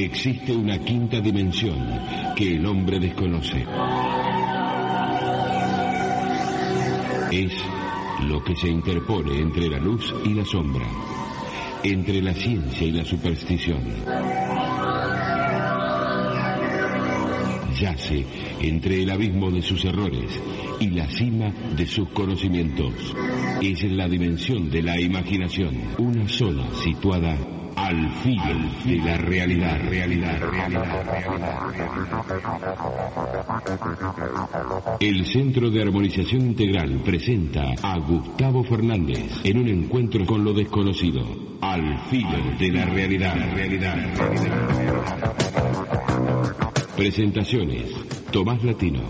Existe una quinta dimensión que el hombre desconoce. Es lo que se interpone entre la luz y la sombra, entre la ciencia y la superstición. Yace entre el abismo de sus errores y la cima de sus conocimientos. Es la dimensión de la imaginación, una sola situada al filo de la realidad, realidad, realidad, El Centro de Armonización Integral presenta a Gustavo Fernández en un encuentro con lo desconocido, al filo de la realidad, realidad, realidad. Presentaciones, Tomás Latino,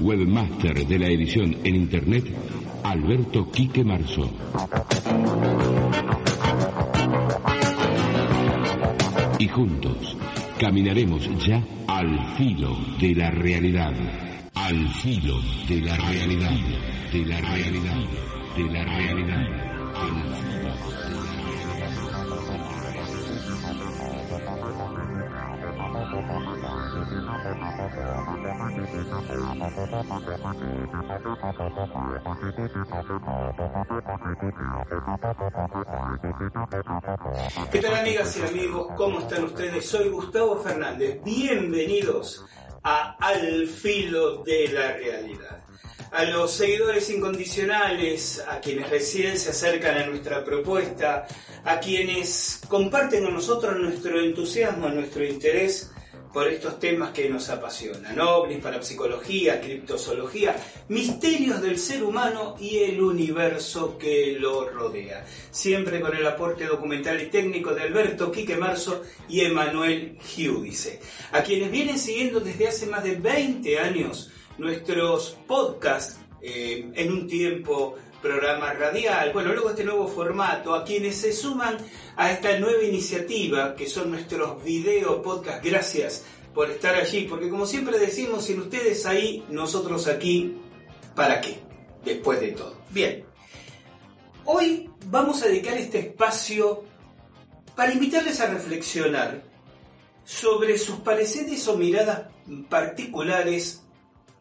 webmaster de la edición en Internet, Alberto Quique Marzo. Y juntos caminaremos ya al filo de la realidad, al filo de la realidad, de la realidad, de la realidad, al filo ¿Qué tal amigas y amigos? ¿Cómo están ustedes? Soy Gustavo Fernández. Bienvenidos a Al Filo de la Realidad. A los seguidores incondicionales, a quienes recién se acercan a nuestra propuesta, a quienes comparten con nosotros nuestro entusiasmo, nuestro interés por estos temas que nos apasionan, ovnis, parapsicología, criptozoología, misterios del ser humano y el universo que lo rodea. Siempre con el aporte documental y técnico de Alberto Quique Marzo y Emanuel Giudice. A quienes vienen siguiendo desde hace más de 20 años nuestros podcasts eh, en un tiempo programa radial, bueno, luego este nuevo formato, a quienes se suman a esta nueva iniciativa que son nuestros video podcast, gracias por estar allí, porque como siempre decimos, sin ustedes ahí, nosotros aquí, ¿para qué? Después de todo. Bien, hoy vamos a dedicar este espacio para invitarles a reflexionar sobre sus pareceres o miradas particulares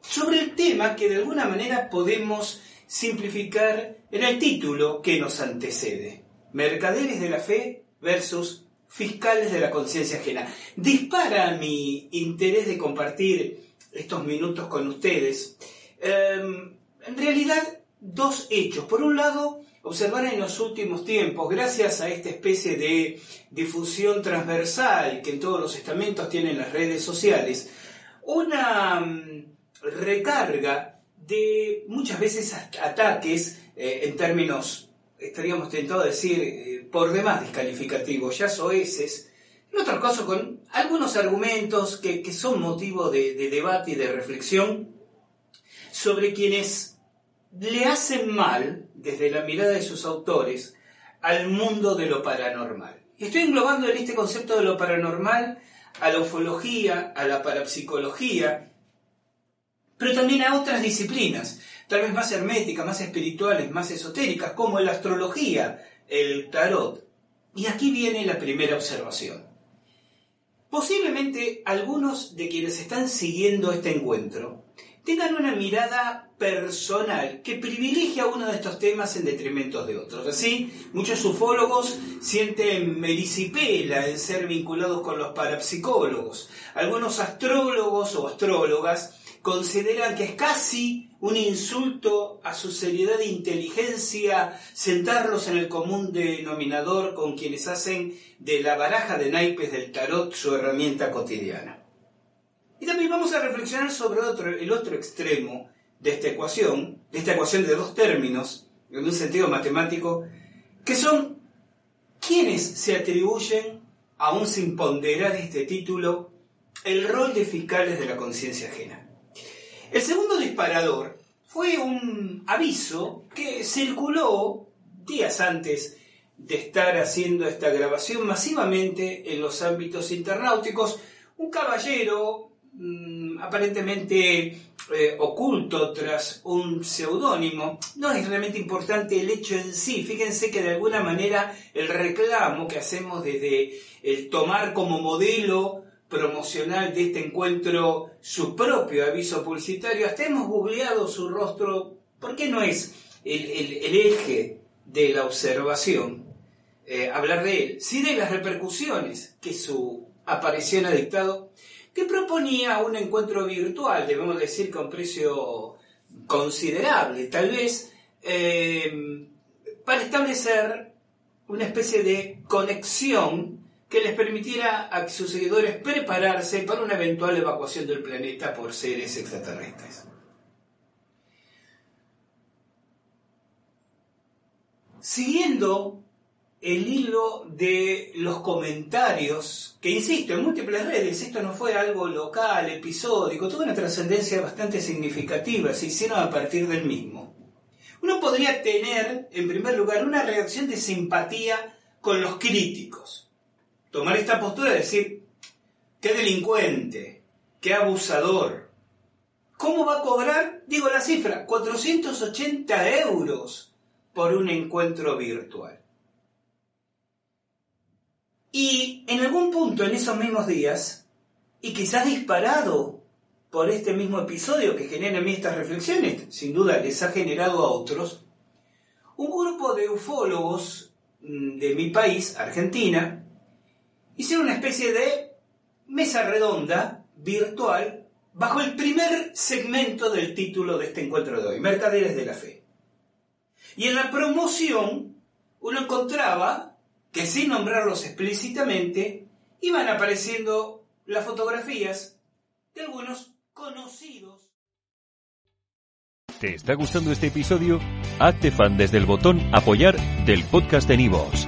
sobre el tema que de alguna manera podemos simplificar en el título que nos antecede. Mercaderes de la fe versus fiscales de la conciencia ajena. Dispara mi interés de compartir estos minutos con ustedes. Em, en realidad, dos hechos. Por un lado, observar en los últimos tiempos, gracias a esta especie de difusión transversal que en todos los estamentos tienen las redes sociales, una mm, recarga de muchas veces ataques eh, en términos, estaríamos tentados a decir, eh, por demás descalificativos, ya soeces, en otro caso con algunos argumentos que, son motivo de, de debate y de reflexión sobre quienes le hacen mal, desde la mirada de sus autores, al mundo de lo paranormal. Estoy englobando en este concepto de lo paranormal a la ufología, a la parapsicología, pero también a otras disciplinas, tal vez más herméticas, más espirituales, más esotéricas, como la astrología, el tarot. Y aquí viene la primera observación. Posiblemente algunos de quienes están siguiendo este encuentro tengan una mirada personal que privilegia uno de estos temas en detrimento de otros. Así, muchos ufólogos sienten mericipela en ser vinculados con los parapsicólogos. Algunos astrólogos o astrólogas consideran que es casi un insulto a su seriedad e inteligencia sentarlos en el común denominador con quienes hacen de la baraja de naipes del tarot su herramienta cotidiana. Y también vamos a reflexionar sobre el otro extremo de esta ecuación, de esta ecuación de dos términos, en un sentido matemático, que son quienes se atribuyen, aún sin ponderar este título, el rol de fiscales de la conciencia ajena. El segundo disparador fue un aviso que circuló días antes de estar haciendo esta grabación masivamente en los ámbitos internauticos. Un caballero mm, aparentemente eh, oculto tras un seudónimo. No es realmente importante el hecho en sí. Fíjense que de alguna manera el reclamo que hacemos desde el tomar como modelo promocional de este encuentro su propio aviso publicitario, hasta hemos googleado su rostro, porque no es el, eje de la observación eh, hablar de él, sí de las repercusiones que su aparición ha dictado, que proponía un encuentro virtual, debemos decir con precio considerable, tal vez, eh, para establecer una especie de conexión que les permitiera a sus seguidores prepararse para una eventual evacuación del planeta por seres extraterrestres. Siguiendo el hilo de los comentarios, que insisto, en múltiples redes, esto no fue algo local, episódico, tuvo una trascendencia bastante significativa, se hicieron a partir del mismo. Uno podría tener, en primer lugar, una reacción de simpatía con los críticos tomar esta postura y decir, qué delincuente, qué abusador. ¿Cómo va a cobrar? Digo la cifra, 480 euros por un encuentro virtual. Y en algún punto en esos mismos días, y quizás disparado por este mismo episodio que genera en mí estas reflexiones, sin duda les ha generado a otros, un grupo de ufólogos mm, de mi país, Argentina, hicieron una especie de mesa redonda virtual bajo el primer segmento del título de este encuentro de hoy, Mercaderes de la Fe. Y en la promoción uno encontraba que sin nombrarlos explícitamente, iban apareciendo las fotografías de algunos conocidos. ¿Te está gustando este episodio? Hazte fan desde el botón apoyar del podcast de Nivos.